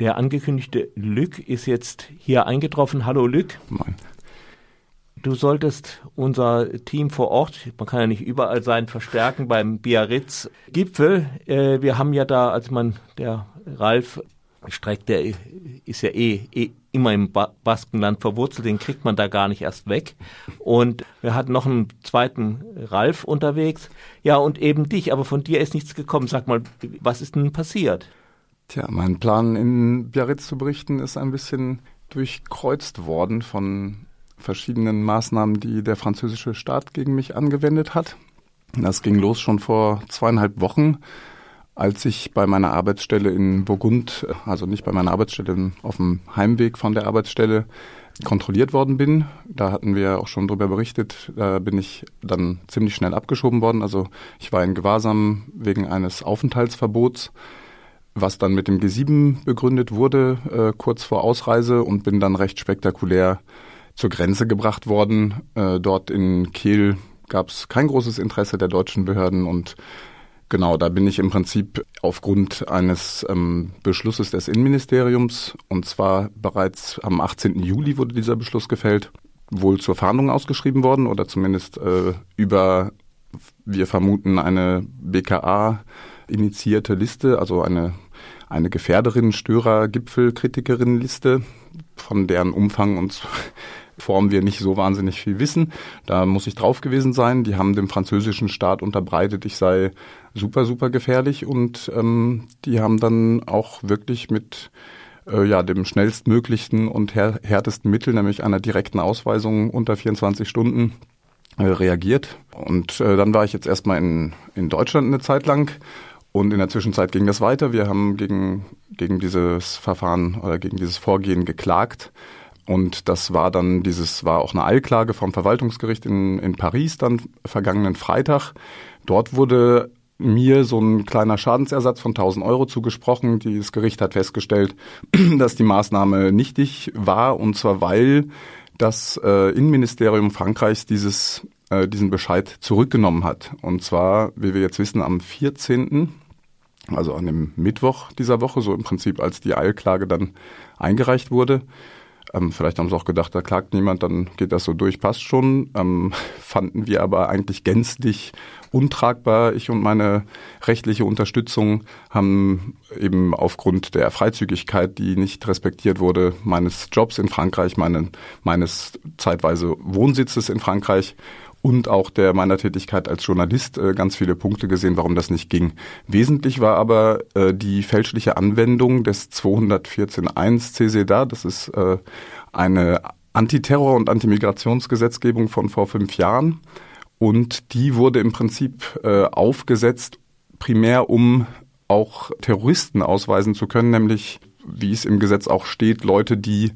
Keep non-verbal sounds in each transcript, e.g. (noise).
Der angekündigte Lück ist jetzt hier eingetroffen. Hallo Lück. Moin. Du solltest unser Team vor Ort, man kann ja nicht überall sein, verstärken beim Biarritz-Gipfel. Äh, wir haben ja da, als man, der Ralf Streck, der ist ja eh, eh immer im ba Baskenland verwurzelt, den kriegt man da gar nicht erst weg. Und wir hatten noch einen zweiten Ralf unterwegs. Ja, und eben dich, aber von dir ist nichts gekommen. Sag mal, was ist denn passiert? Tja, mein Plan in Biarritz zu berichten ist ein bisschen durchkreuzt worden von verschiedenen Maßnahmen, die der französische Staat gegen mich angewendet hat. Das ging los schon vor zweieinhalb Wochen, als ich bei meiner Arbeitsstelle in Burgund, also nicht bei meiner Arbeitsstelle, auf dem Heimweg von der Arbeitsstelle, kontrolliert worden bin. Da hatten wir auch schon drüber berichtet. Da bin ich dann ziemlich schnell abgeschoben worden. Also ich war in Gewahrsam wegen eines Aufenthaltsverbots was dann mit dem G7 begründet wurde, äh, kurz vor Ausreise und bin dann recht spektakulär zur Grenze gebracht worden. Äh, dort in Kiel gab es kein großes Interesse der deutschen Behörden und genau, da bin ich im Prinzip aufgrund eines ähm, Beschlusses des Innenministeriums und zwar bereits am 18. Juli wurde dieser Beschluss gefällt, wohl zur Fahndung ausgeschrieben worden oder zumindest äh, über, wir vermuten, eine BKA initiierte Liste, also eine eine Gefährderin, Störer, Gipfelkritikerin Liste, von deren Umfang und (laughs) Form wir nicht so wahnsinnig viel wissen. Da muss ich drauf gewesen sein. Die haben dem französischen Staat unterbreitet, ich sei super, super gefährlich und ähm, die haben dann auch wirklich mit äh, ja, dem schnellstmöglichsten und här härtesten Mittel, nämlich einer direkten Ausweisung unter 24 Stunden, äh, reagiert. Und äh, dann war ich jetzt erstmal in, in Deutschland eine Zeit lang und in der Zwischenzeit ging das weiter. Wir haben gegen, gegen dieses Verfahren oder gegen dieses Vorgehen geklagt. Und das war dann dieses, war auch eine Eilklage vom Verwaltungsgericht in, in Paris dann vergangenen Freitag. Dort wurde mir so ein kleiner Schadensersatz von 1000 Euro zugesprochen. Dieses Gericht hat festgestellt, (clears throat) dass die Maßnahme nichtig war und zwar weil das äh, Innenministerium Frankreichs dieses äh, diesen Bescheid zurückgenommen hat. Und zwar, wie wir jetzt wissen, am 14., also an dem Mittwoch dieser Woche, so im Prinzip als die Eilklage dann eingereicht wurde. Ähm, vielleicht haben sie auch gedacht, da klagt niemand, dann geht das so durch, passt schon. Ähm, fanden wir aber eigentlich gänzlich untragbar. Ich und meine rechtliche Unterstützung haben eben aufgrund der Freizügigkeit, die nicht respektiert wurde, meines Jobs in Frankreich, meine, meines zeitweise Wohnsitzes in Frankreich und auch der meiner Tätigkeit als Journalist äh, ganz viele Punkte gesehen, warum das nicht ging. Wesentlich war aber äh, die fälschliche Anwendung des 214.1 CSEDA. Das ist äh, eine Antiterror- und Antimigrationsgesetzgebung von vor fünf Jahren. Und die wurde im Prinzip äh, aufgesetzt, primär um auch Terroristen ausweisen zu können, nämlich, wie es im Gesetz auch steht, Leute, die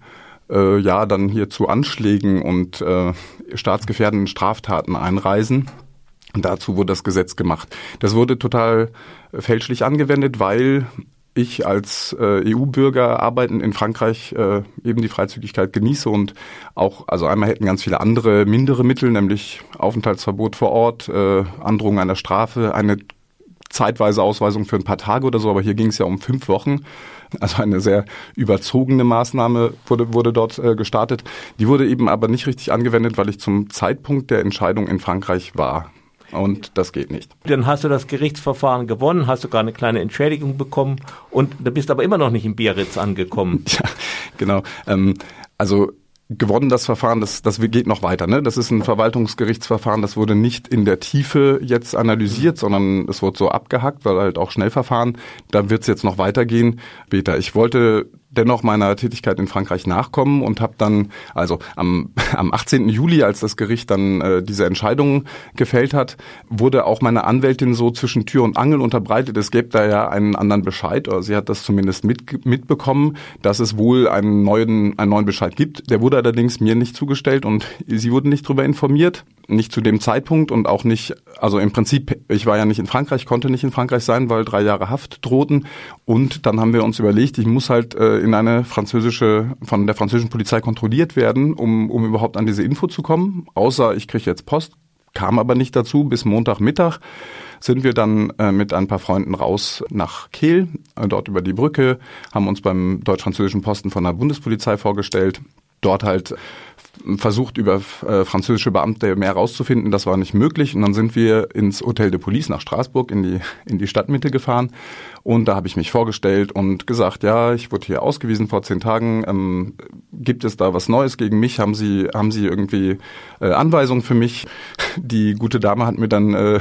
äh, ja dann hier zu Anschlägen und äh, staatsgefährdenden Straftaten einreisen. Und dazu wurde das Gesetz gemacht. Das wurde total fälschlich angewendet, weil ich als äh, EU-Bürger arbeitend in Frankreich äh, eben die Freizügigkeit genieße und auch, also einmal hätten ganz viele andere mindere Mittel, nämlich Aufenthaltsverbot vor Ort, äh, Androhung einer Strafe, eine zeitweise Ausweisung für ein paar Tage oder so, aber hier ging es ja um fünf Wochen. Also eine sehr überzogene Maßnahme wurde, wurde dort äh, gestartet. Die wurde eben aber nicht richtig angewendet, weil ich zum Zeitpunkt der Entscheidung in Frankreich war. Und das geht nicht. Dann hast du das Gerichtsverfahren gewonnen, hast sogar eine kleine Entschädigung bekommen und du bist aber immer noch nicht in Biarritz angekommen. (laughs) Ja, genau. Ähm, also gewonnen das Verfahren, das, das geht noch weiter. Ne? Das ist ein Verwaltungsgerichtsverfahren, das wurde nicht in der Tiefe jetzt analysiert, sondern es wurde so abgehackt, weil halt auch Schnellverfahren, da wird es jetzt noch weitergehen später. Ich wollte dennoch meiner Tätigkeit in Frankreich nachkommen und habe dann, also am, (laughs) am 18. Juli, als das Gericht dann äh, diese Entscheidung gefällt hat, wurde auch meine Anwältin so zwischen Tür und Angel unterbreitet. Es gäbe da ja einen anderen Bescheid, oder sie hat das zumindest mit, mitbekommen, dass es wohl einen neuen, einen neuen Bescheid gibt. Der wurde allerdings mir nicht zugestellt und sie wurden nicht darüber informiert nicht zu dem Zeitpunkt und auch nicht, also im Prinzip, ich war ja nicht in Frankreich, konnte nicht in Frankreich sein, weil drei Jahre Haft drohten. Und dann haben wir uns überlegt, ich muss halt äh, in eine französische, von der französischen Polizei kontrolliert werden, um, um überhaupt an diese Info zu kommen. Außer ich kriege jetzt Post, kam aber nicht dazu. Bis Montagmittag sind wir dann äh, mit ein paar Freunden raus nach Kehl, äh, dort über die Brücke, haben uns beim deutsch-französischen Posten von der Bundespolizei vorgestellt, dort halt versucht, über äh, französische Beamte mehr herauszufinden. Das war nicht möglich. Und dann sind wir ins Hotel de Police nach Straßburg in die, in die Stadtmitte gefahren. Und da habe ich mich vorgestellt und gesagt, ja, ich wurde hier ausgewiesen vor zehn Tagen. Ähm, gibt es da was Neues gegen mich? Haben Sie, haben Sie irgendwie äh, Anweisungen für mich? Die gute Dame hat mir dann äh,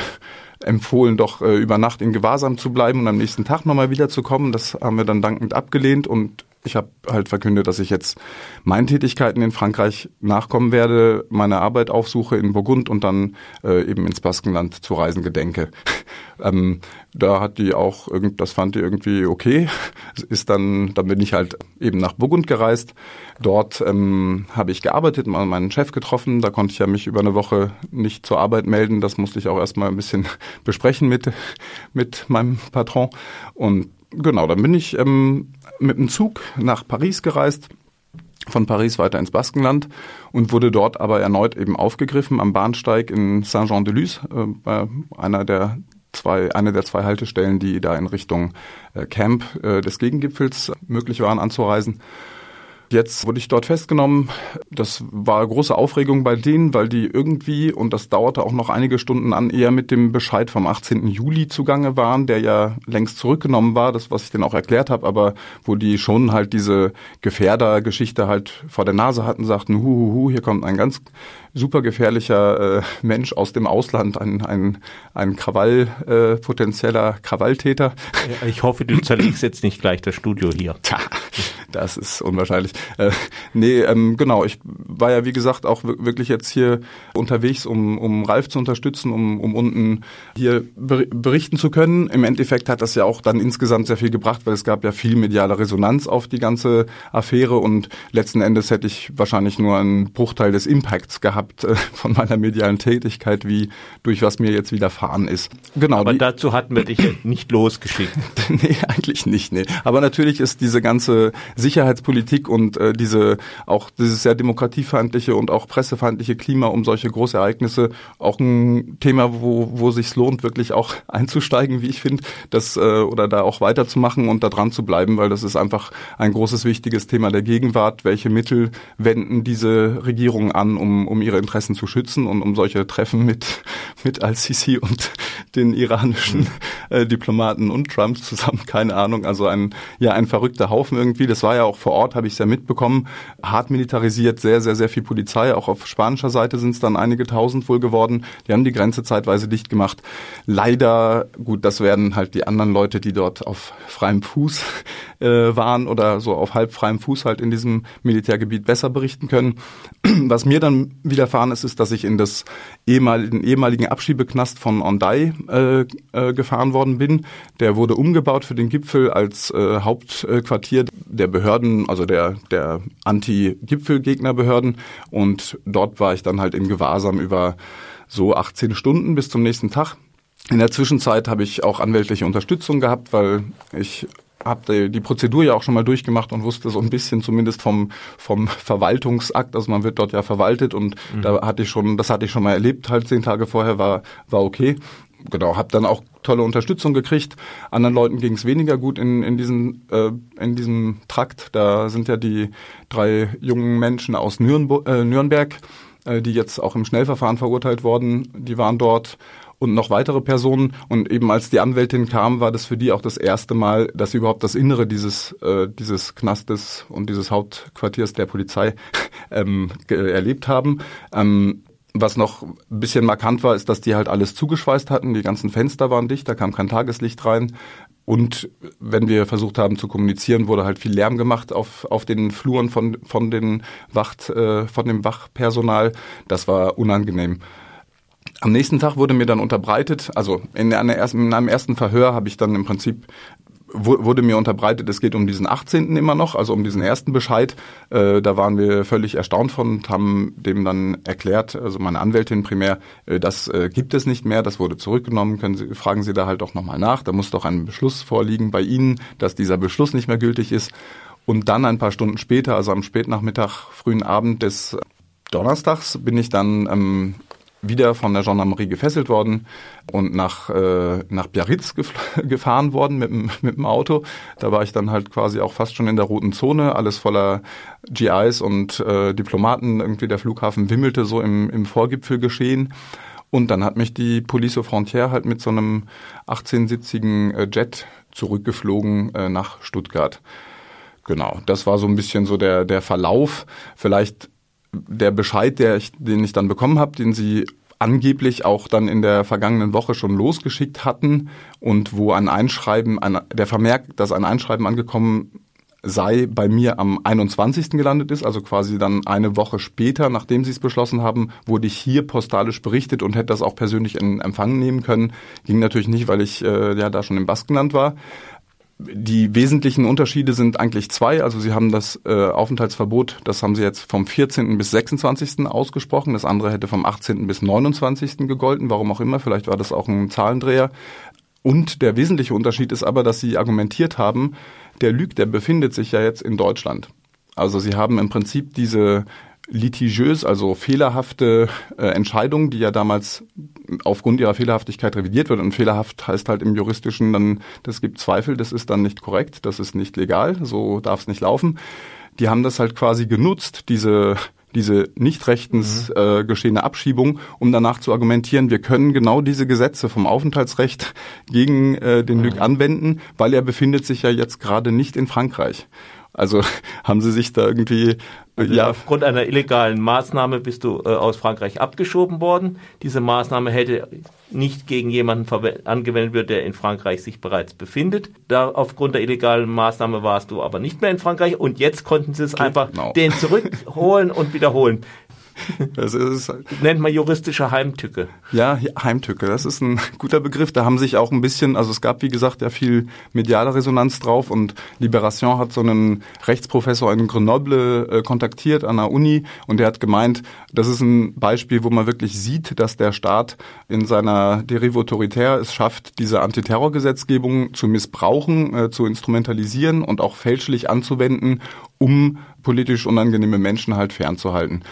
empfohlen, doch äh, über Nacht in Gewahrsam zu bleiben und am nächsten Tag nochmal wiederzukommen. Das haben wir dann dankend abgelehnt und ich habe halt verkündet, dass ich jetzt meinen Tätigkeiten in Frankreich nachkommen werde, meine Arbeit aufsuche in Burgund und dann äh, eben ins Baskenland zu reisen gedenke. (laughs) ähm, da hat die auch das fand die irgendwie okay. Ist dann, dann bin ich halt eben nach Burgund gereist. Dort ähm, habe ich gearbeitet, mal meinen Chef getroffen. Da konnte ich ja mich über eine Woche nicht zur Arbeit melden. Das musste ich auch erstmal ein bisschen (laughs) besprechen mit mit meinem Patron und Genau, dann bin ich ähm, mit dem Zug nach Paris gereist, von Paris weiter ins Baskenland und wurde dort aber erneut eben aufgegriffen am Bahnsteig in Saint-Jean-de-Luz, äh, einer der zwei, eine der zwei Haltestellen, die da in Richtung äh, Camp äh, des Gegengipfels möglich waren anzureisen. Jetzt wurde ich dort festgenommen. Das war große Aufregung bei denen, weil die irgendwie, und das dauerte auch noch einige Stunden an, eher mit dem Bescheid vom 18. Juli zugange waren, der ja längst zurückgenommen war, das, was ich denen auch erklärt habe, aber wo die schon halt diese Gefährdergeschichte halt vor der Nase hatten, sagten, hu, hier kommt ein ganz super gefährlicher äh, Mensch aus dem Ausland, ein, ein, ein Krawall, äh, potenzieller Krawalltäter. Ich hoffe, du zerlegst jetzt nicht gleich das Studio hier. Tja, das ist unwahrscheinlich. Äh, nee, ähm, genau, ich war ja wie gesagt auch wirklich jetzt hier unterwegs, um, um Ralf zu unterstützen, um, um unten hier berichten zu können. Im Endeffekt hat das ja auch dann insgesamt sehr viel gebracht, weil es gab ja viel mediale Resonanz auf die ganze Affäre und letzten Endes hätte ich wahrscheinlich nur einen Bruchteil des Impacts gehabt gehabt äh, von meiner medialen Tätigkeit, wie durch was mir jetzt widerfahren ist. Genau. Aber dazu hatten wir dich (clears throat) nicht losgeschickt. (laughs) nee, eigentlich nicht, nee. Aber natürlich ist diese ganze Sicherheitspolitik und äh, diese auch dieses sehr demokratiefeindliche und auch pressefeindliche Klima um solche Großereignisse auch ein Thema, wo, wo sich lohnt, wirklich auch (laughs) einzusteigen, wie ich finde, das äh, oder da auch weiterzumachen und da dran zu bleiben, weil das ist einfach ein großes, wichtiges Thema der Gegenwart. Welche Mittel wenden diese Regierungen an, um, um ihre ihre Interessen zu schützen und um solche Treffen mit, (laughs) mit Al-Sisi und (laughs) den iranischen äh, Diplomaten und Trump zusammen, keine Ahnung, also ein, ja, ein verrückter Haufen irgendwie. Das war ja auch vor Ort, habe ich es ja mitbekommen, hart militarisiert, sehr, sehr, sehr viel Polizei. Auch auf spanischer Seite sind es dann einige tausend wohl geworden. Die haben die Grenze zeitweise dicht gemacht. Leider, gut, das werden halt die anderen Leute, die dort auf freiem Fuß äh, waren oder so auf halb freiem Fuß halt in diesem Militärgebiet besser berichten können. (clears throat) Was mir dann widerfahren ist, ist, dass ich in das ehemaligen, ehemaligen Abschiebeknast von Ondai äh, äh, gefahren worden bin. Der wurde umgebaut für den Gipfel als äh, Hauptquartier der Behörden, also der, der Anti-Gipfelgegnerbehörden. Und dort war ich dann halt im Gewahrsam über so 18 Stunden bis zum nächsten Tag. In der Zwischenzeit habe ich auch anwältliche Unterstützung gehabt, weil ich habe die Prozedur ja auch schon mal durchgemacht und wusste so ein bisschen zumindest vom vom Verwaltungsakt, also man wird dort ja verwaltet und mhm. da hatte ich schon, das hatte ich schon mal erlebt, halt zehn Tage vorher war war okay. Genau, habe dann auch tolle Unterstützung gekriegt. Anderen Leuten ging es weniger gut in in diesem äh, in diesem Trakt. Da sind ja die drei jungen Menschen aus Nürnberg, äh, Nürnberg äh, die jetzt auch im Schnellverfahren verurteilt worden, die waren dort und noch weitere Personen. Und eben als die Anwältin kam, war das für die auch das erste Mal, dass sie überhaupt das Innere dieses, äh, dieses Knastes und dieses Hauptquartiers der Polizei (laughs) ähm, erlebt haben. Ähm, was noch ein bisschen markant war, ist, dass die halt alles zugeschweißt hatten. Die ganzen Fenster waren dicht, da kam kein Tageslicht rein. Und wenn wir versucht haben zu kommunizieren, wurde halt viel Lärm gemacht auf, auf den Fluren von, von, den Wacht, äh, von dem Wachpersonal. Das war unangenehm. Am nächsten Tag wurde mir dann unterbreitet, also in, einer ersten, in einem ersten Verhör habe ich dann im Prinzip wurde mir unterbreitet, es geht um diesen 18. immer noch, also um diesen ersten Bescheid. Äh, da waren wir völlig erstaunt von und haben dem dann erklärt, also meine Anwältin primär, äh, das äh, gibt es nicht mehr, das wurde zurückgenommen, können Sie, fragen Sie da halt auch nochmal nach. Da muss doch ein Beschluss vorliegen bei Ihnen, dass dieser Beschluss nicht mehr gültig ist. Und dann ein paar Stunden später, also am Spätnachmittag, frühen Abend des Donnerstags, bin ich dann ähm, wieder von der Gendarmerie gefesselt worden und nach, äh, nach Biarritz gef (laughs) gefahren worden mit, (laughs) mit dem Auto. Da war ich dann halt quasi auch fast schon in der roten Zone, alles voller GIs und äh, Diplomaten. Irgendwie der Flughafen wimmelte so im, im Vorgipfel geschehen. Und dann hat mich die Police aux Frontières halt mit so einem 18-sitzigen äh, Jet zurückgeflogen äh, nach Stuttgart. Genau, das war so ein bisschen so der, der Verlauf. Vielleicht der Bescheid, der ich, den ich dann bekommen habe, den Sie angeblich auch dann in der vergangenen Woche schon losgeschickt hatten und wo ein Einschreiben, ein, der Vermerk, dass ein Einschreiben angekommen sei, bei mir am 21. gelandet ist, also quasi dann eine Woche später, nachdem sie es beschlossen haben, wurde ich hier postalisch berichtet und hätte das auch persönlich in Empfang nehmen können. Ging natürlich nicht, weil ich äh, ja da schon im Baskenland war. Die wesentlichen Unterschiede sind eigentlich zwei. Also Sie haben das äh, Aufenthaltsverbot, das haben Sie jetzt vom 14. bis 26. ausgesprochen. Das andere hätte vom 18. bis 29. gegolten. Warum auch immer. Vielleicht war das auch ein Zahlendreher. Und der wesentliche Unterschied ist aber, dass Sie argumentiert haben, der Lüg, der befindet sich ja jetzt in Deutschland. Also Sie haben im Prinzip diese litigiös, also fehlerhafte äh, Entscheidung, die ja damals aufgrund ihrer Fehlerhaftigkeit revidiert wird. Und fehlerhaft heißt halt im juristischen dann, das gibt Zweifel, das ist dann nicht korrekt, das ist nicht legal, so darf es nicht laufen. Die haben das halt quasi genutzt, diese diese nicht rechtens mhm. äh, geschehene Abschiebung, um danach zu argumentieren, wir können genau diese Gesetze vom Aufenthaltsrecht gegen äh, den mhm. Lüg anwenden, weil er befindet sich ja jetzt gerade nicht in Frankreich. Also (laughs) haben Sie sich da irgendwie also ja. Aufgrund einer illegalen Maßnahme bist du äh, aus Frankreich abgeschoben worden. Diese Maßnahme hätte nicht gegen jemanden angewendet wird, der in Frankreich sich bereits befindet. Da aufgrund der illegalen Maßnahme warst du aber nicht mehr in Frankreich und jetzt konnten sie es genau. einfach den zurückholen und wiederholen. Das ist, nennt man juristische Heimtücke. Ja, Heimtücke, das ist ein guter Begriff. Da haben sich auch ein bisschen, also es gab wie gesagt ja viel mediale Resonanz drauf und Liberation hat so einen Rechtsprofessor in Grenoble äh, kontaktiert an der Uni und der hat gemeint, das ist ein Beispiel, wo man wirklich sieht, dass der Staat in seiner Derive es schafft, diese Antiterrorgesetzgebung zu missbrauchen, äh, zu instrumentalisieren und auch fälschlich anzuwenden, um politisch unangenehme Menschen halt fernzuhalten.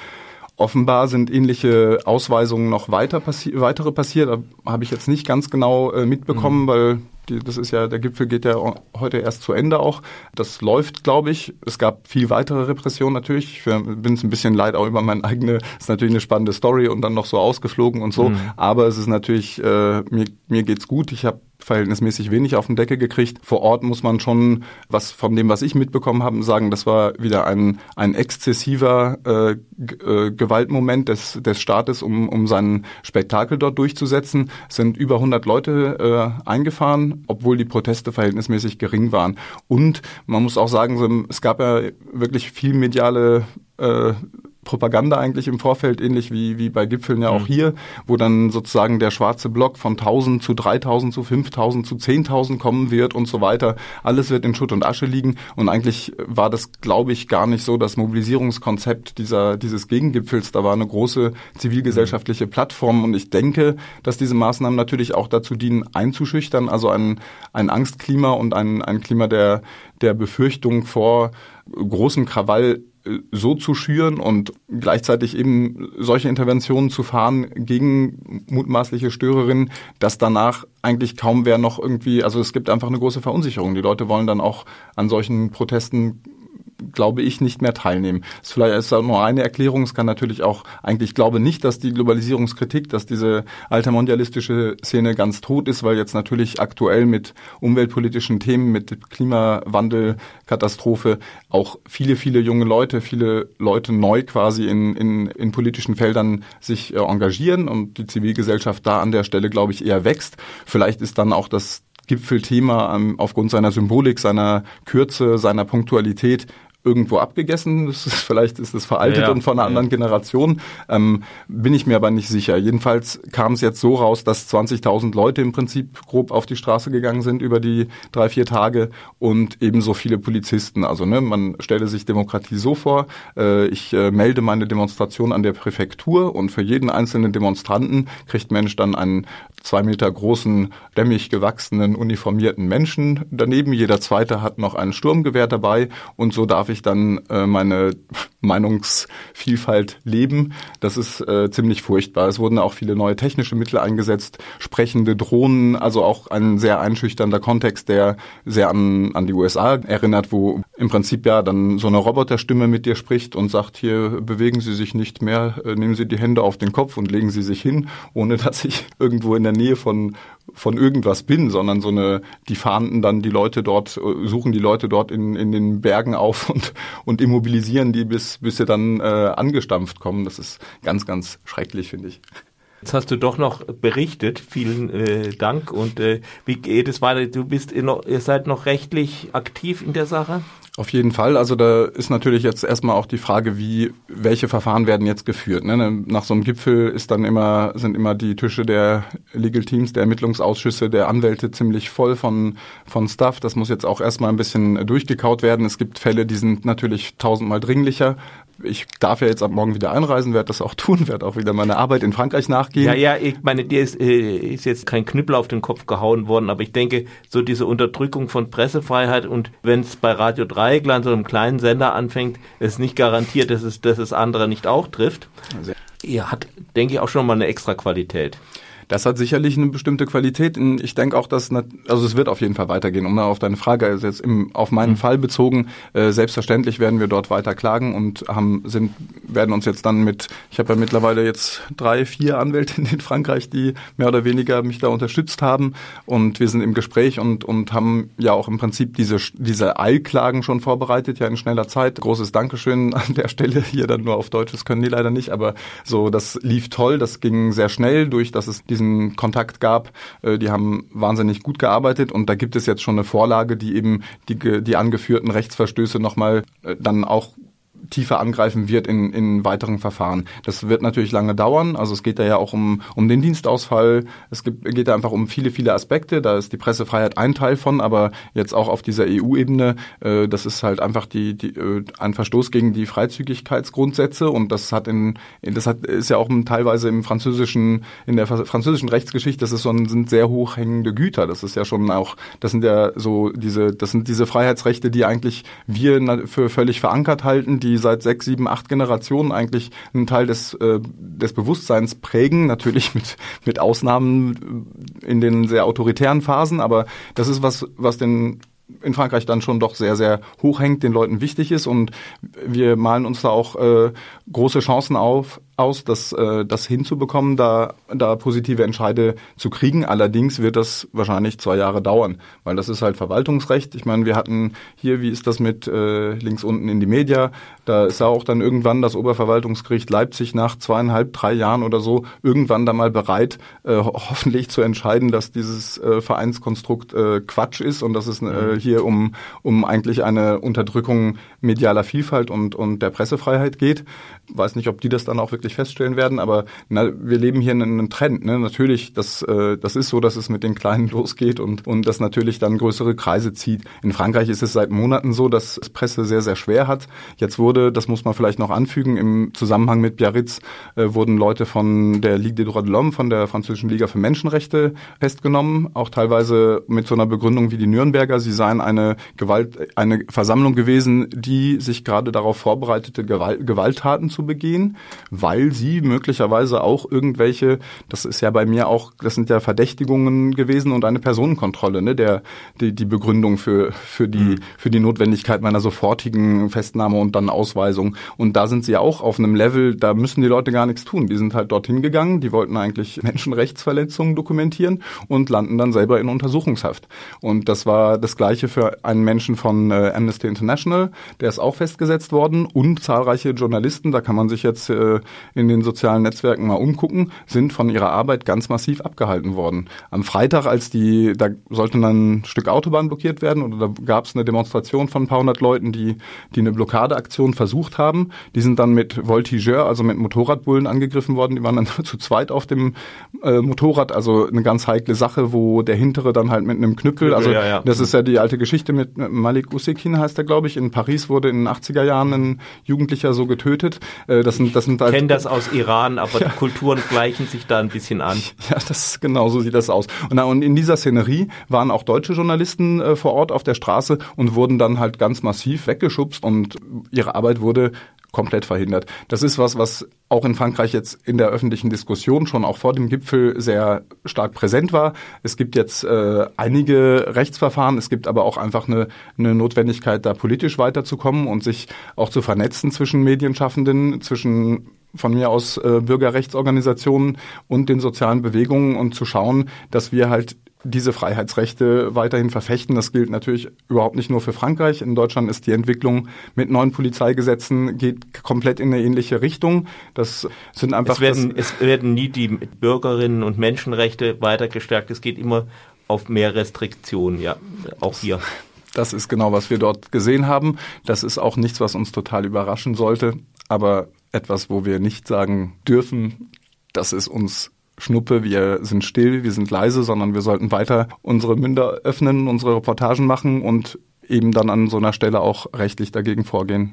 Offenbar sind ähnliche Ausweisungen noch weiter passi weitere passiert. Habe ich jetzt nicht ganz genau äh, mitbekommen, mhm. weil die, das ist ja, der Gipfel geht ja heute erst zu Ende auch. Das läuft, glaube ich. Es gab viel weitere Repression natürlich. Ich bin es ein bisschen leid auch über meine eigene, ist natürlich eine spannende Story und dann noch so ausgeflogen und so. Mhm. Aber es ist natürlich, äh, mir, mir geht's gut. Ich habe verhältnismäßig wenig auf den Deckel gekriegt. Vor Ort muss man schon, was von dem, was ich mitbekommen habe, sagen, das war wieder ein, ein exzessiver äh, äh, Gewaltmoment des, des Staates, um, um seinen Spektakel dort durchzusetzen. Es sind über 100 Leute äh, eingefahren, obwohl die Proteste verhältnismäßig gering waren. Und man muss auch sagen, es gab ja wirklich viel mediale äh, Propaganda eigentlich im Vorfeld, ähnlich wie, wie bei Gipfeln ja auch mhm. hier, wo dann sozusagen der schwarze Block von 1000 zu 3000 zu 5000 zu 10.000 kommen wird und so weiter. Alles wird in Schutt und Asche liegen und eigentlich war das, glaube ich, gar nicht so das Mobilisierungskonzept dieser, dieses Gegengipfels. Da war eine große zivilgesellschaftliche mhm. Plattform und ich denke, dass diese Maßnahmen natürlich auch dazu dienen, einzuschüchtern, also ein, ein Angstklima und ein, ein Klima der, der Befürchtung vor großem Krawall so zu schüren und gleichzeitig eben solche Interventionen zu fahren gegen mutmaßliche Störerinnen, dass danach eigentlich kaum wer noch irgendwie, also es gibt einfach eine große Verunsicherung. Die Leute wollen dann auch an solchen Protesten glaube ich, nicht mehr teilnehmen. Das ist vielleicht ist nur eine Erklärung. Es kann natürlich auch, eigentlich glaube nicht, dass die Globalisierungskritik, dass diese altermondialistische Szene ganz tot ist, weil jetzt natürlich aktuell mit umweltpolitischen Themen, mit Klimawandel, Katastrophe auch viele, viele junge Leute, viele Leute neu quasi in, in, in politischen Feldern sich äh, engagieren und die Zivilgesellschaft da an der Stelle, glaube ich, eher wächst. Vielleicht ist dann auch das Gipfelthema ähm, aufgrund seiner Symbolik, seiner Kürze, seiner Punktualität irgendwo abgegessen. Das ist, (laughs) vielleicht ist es veraltet ja, und von einer ja. anderen Generation. Ähm, bin ich mir aber nicht sicher. Jedenfalls kam es jetzt so raus, dass 20.000 Leute im Prinzip grob auf die Straße gegangen sind über die drei, vier Tage und ebenso viele Polizisten. Also ne, man stelle sich Demokratie so vor, äh, ich äh, melde meine Demonstration an der Präfektur und für jeden einzelnen Demonstranten kriegt Mensch dann einen zwei Meter großen, stämmig gewachsenen, uniformierten Menschen daneben. Jeder zweite hat noch ein Sturmgewehr dabei und so darf ich dann äh, meine (laughs) Meinungsvielfalt leben. Das ist äh, ziemlich furchtbar. Es wurden auch viele neue technische Mittel eingesetzt, sprechende Drohnen, also auch ein sehr einschüchternder Kontext, der sehr an, an die USA erinnert, wo im Prinzip ja dann so eine Roboterstimme mit dir spricht und sagt, hier bewegen Sie sich nicht mehr, äh, nehmen Sie die Hände auf den Kopf und legen Sie sich hin, ohne (laughs) dass ich irgendwo in der Nähe von, von irgendwas bin, sondern so eine, die fahnden dann die Leute dort, suchen die Leute dort in, in den Bergen auf und, und immobilisieren die, bis, bis sie dann äh, angestampft kommen. Das ist ganz, ganz schrecklich, finde ich. Jetzt hast du doch noch berichtet. Vielen äh, Dank. Und äh, wie geht es weiter? Du bist ihr, ihr seid noch rechtlich aktiv in der Sache? Auf jeden Fall. Also da ist natürlich jetzt erstmal auch die Frage, wie, welche Verfahren werden jetzt geführt. Ne? Nach so einem Gipfel ist dann immer, sind immer die Tische der Legal Teams, der Ermittlungsausschüsse, der Anwälte ziemlich voll von, von Stuff. Das muss jetzt auch erstmal ein bisschen durchgekaut werden. Es gibt Fälle, die sind natürlich tausendmal dringlicher ich darf ja jetzt ab morgen wieder einreisen, werde das auch tun, werde auch wieder meine Arbeit in Frankreich nachgehen. Ja, ja, ich meine, dir ist, äh, ist jetzt kein Knüppel auf den Kopf gehauen worden, aber ich denke, so diese Unterdrückung von Pressefreiheit und wenn es bei Radio Dreieckland, so einem kleinen Sender anfängt, ist nicht garantiert, dass es, dass es andere nicht auch trifft. Also, Ihr hat, denke ich, auch schon mal eine extra Qualität. Das hat sicherlich eine bestimmte Qualität. Ich denke auch, dass, also es wird auf jeden Fall weitergehen. Um auf deine Frage, also jetzt im, auf meinen mhm. Fall bezogen, äh, selbstverständlich werden wir dort weiter klagen und haben, sind, werden uns jetzt dann mit, ich habe ja mittlerweile jetzt drei, vier Anwältinnen in Frankreich, die mehr oder weniger mich da unterstützt haben und wir sind im Gespräch und, und haben ja auch im Prinzip diese, diese Eilklagen schon vorbereitet, ja in schneller Zeit. Großes Dankeschön (laughs) an der Stelle, hier dann nur auf Deutsch, das können die leider nicht, aber so, das lief toll, das ging sehr schnell durch, dass es diese diesen Kontakt gab. Äh, die haben wahnsinnig gut gearbeitet und da gibt es jetzt schon eine Vorlage, die eben die, die angeführten Rechtsverstöße nochmal äh, dann auch tiefer angreifen wird in, in weiteren Verfahren. Das wird natürlich lange dauern. Also es geht da ja auch um, um den Dienstausfall. Es gibt, geht da einfach um viele, viele Aspekte. Da ist die Pressefreiheit ein Teil von, aber jetzt auch auf dieser EU-Ebene, äh, das ist halt einfach die, die, äh, ein Verstoß gegen die Freizügigkeitsgrundsätze und das hat in, das hat, ist ja auch teilweise im französischen, in der französischen Rechtsgeschichte, das ist so ein, sind sehr hochhängende Güter. Das ist ja schon auch, das sind ja so diese, das sind diese Freiheitsrechte, die eigentlich wir für völlig verankert halten, die seit sechs, sieben, acht Generationen eigentlich einen Teil des, äh, des Bewusstseins prägen, natürlich (laughs) mit, mit Ausnahmen in den sehr autoritären Phasen, aber das ist was, was den in Frankreich dann schon doch sehr, sehr hoch hängt, den Leuten wichtig ist. Und wir malen uns da auch äh, große Chancen auf, aus, das, äh, das hinzubekommen, da, da positive Entscheide zu kriegen. Allerdings wird das wahrscheinlich zwei Jahre dauern, weil das ist halt Verwaltungsrecht. Ich meine, wir hatten hier, wie ist das mit äh, links unten in die Media, da ist ja auch dann irgendwann das Oberverwaltungsgericht Leipzig nach zweieinhalb, drei Jahren oder so irgendwann da mal bereit, äh, hoffentlich zu entscheiden, dass dieses äh, Vereinskonstrukt äh, Quatsch ist und dass es äh, mhm. hier um, um eigentlich eine Unterdrückung medialer Vielfalt und, und der Pressefreiheit geht. Weiß nicht, ob die das dann auch wirklich feststellen werden, aber na, wir leben hier in einem Trend. Ne? Natürlich, das, äh, das ist so, dass es mit den Kleinen (laughs) losgeht und, und das natürlich dann größere Kreise zieht. In Frankreich ist es seit Monaten so, dass es Presse sehr, sehr schwer hat. Jetzt wurde, das muss man vielleicht noch anfügen, im Zusammenhang mit Biarritz äh, wurden Leute von der Ligue des Droits de l'Homme, von der französischen Liga für Menschenrechte festgenommen, auch teilweise mit so einer Begründung wie die Nürnberger. Sie seien eine Gewalt, eine Versammlung gewesen, die sich gerade darauf vorbereitete, Gewalt, Gewalttaten zu begehen, weil sie möglicherweise auch irgendwelche, das ist ja bei mir auch, das sind ja Verdächtigungen gewesen und eine Personenkontrolle, ne, der, die, die Begründung für, für die, mhm. für die Notwendigkeit meiner sofortigen Festnahme und dann Ausweisung. Und da sind sie auch auf einem Level, da müssen die Leute gar nichts tun. Die sind halt dorthin gegangen, die wollten eigentlich (laughs) Menschenrechtsverletzungen dokumentieren und landen dann selber in Untersuchungshaft. Und das war das Gleiche für einen Menschen von äh, Amnesty International, der ist auch festgesetzt worden und zahlreiche Journalisten, da kann man sich jetzt äh, in den sozialen Netzwerken mal umgucken, sind von ihrer Arbeit ganz massiv abgehalten worden. Am Freitag, als die, da sollte dann ein Stück Autobahn blockiert werden oder da gab es eine Demonstration von ein paar hundert Leuten, die, die eine Blockadeaktion versucht haben. Die sind dann mit Voltigeur, also mit Motorradbullen angegriffen worden. Die waren dann (laughs) zu zweit auf dem äh, Motorrad, also eine ganz heikle Sache, wo der hintere dann halt mit einem Knüppel, also ja, ja. das ist ja die alte Geschichte mit Malik Usekin heißt er, glaube ich. In Paris wurde in den 80er Jahren ein Jugendlicher so getötet. Äh, das sind, das sind halt, das aus Iran, aber ja. die Kulturen gleichen sich da ein bisschen an. Ja, das genau so sieht das aus. Und, und in dieser Szenerie waren auch deutsche Journalisten äh, vor Ort auf der Straße und wurden dann halt ganz massiv weggeschubst und ihre Arbeit wurde komplett verhindert. Das ist was, was auch in Frankreich jetzt in der öffentlichen Diskussion schon auch vor dem Gipfel sehr stark präsent war. Es gibt jetzt äh, einige Rechtsverfahren, es gibt aber auch einfach eine, eine Notwendigkeit, da politisch weiterzukommen und sich auch zu vernetzen zwischen Medienschaffenden, zwischen von mir aus äh, Bürgerrechtsorganisationen und den sozialen Bewegungen und zu schauen, dass wir halt diese Freiheitsrechte weiterhin verfechten. Das gilt natürlich überhaupt nicht nur für Frankreich. In Deutschland ist die Entwicklung mit neuen Polizeigesetzen geht komplett in eine ähnliche Richtung. Das sind einfach. Es werden, es werden nie die Bürgerinnen und Menschenrechte weiter gestärkt. Es geht immer auf mehr Restriktionen, ja, auch hier. Das ist genau, was wir dort gesehen haben. Das ist auch nichts, was uns total überraschen sollte, aber etwas, wo wir nicht sagen dürfen, dass es uns Schnuppe, wir sind still, wir sind leise, sondern wir sollten weiter unsere Münder öffnen, unsere Reportagen machen und eben dann an so einer Stelle auch rechtlich dagegen vorgehen.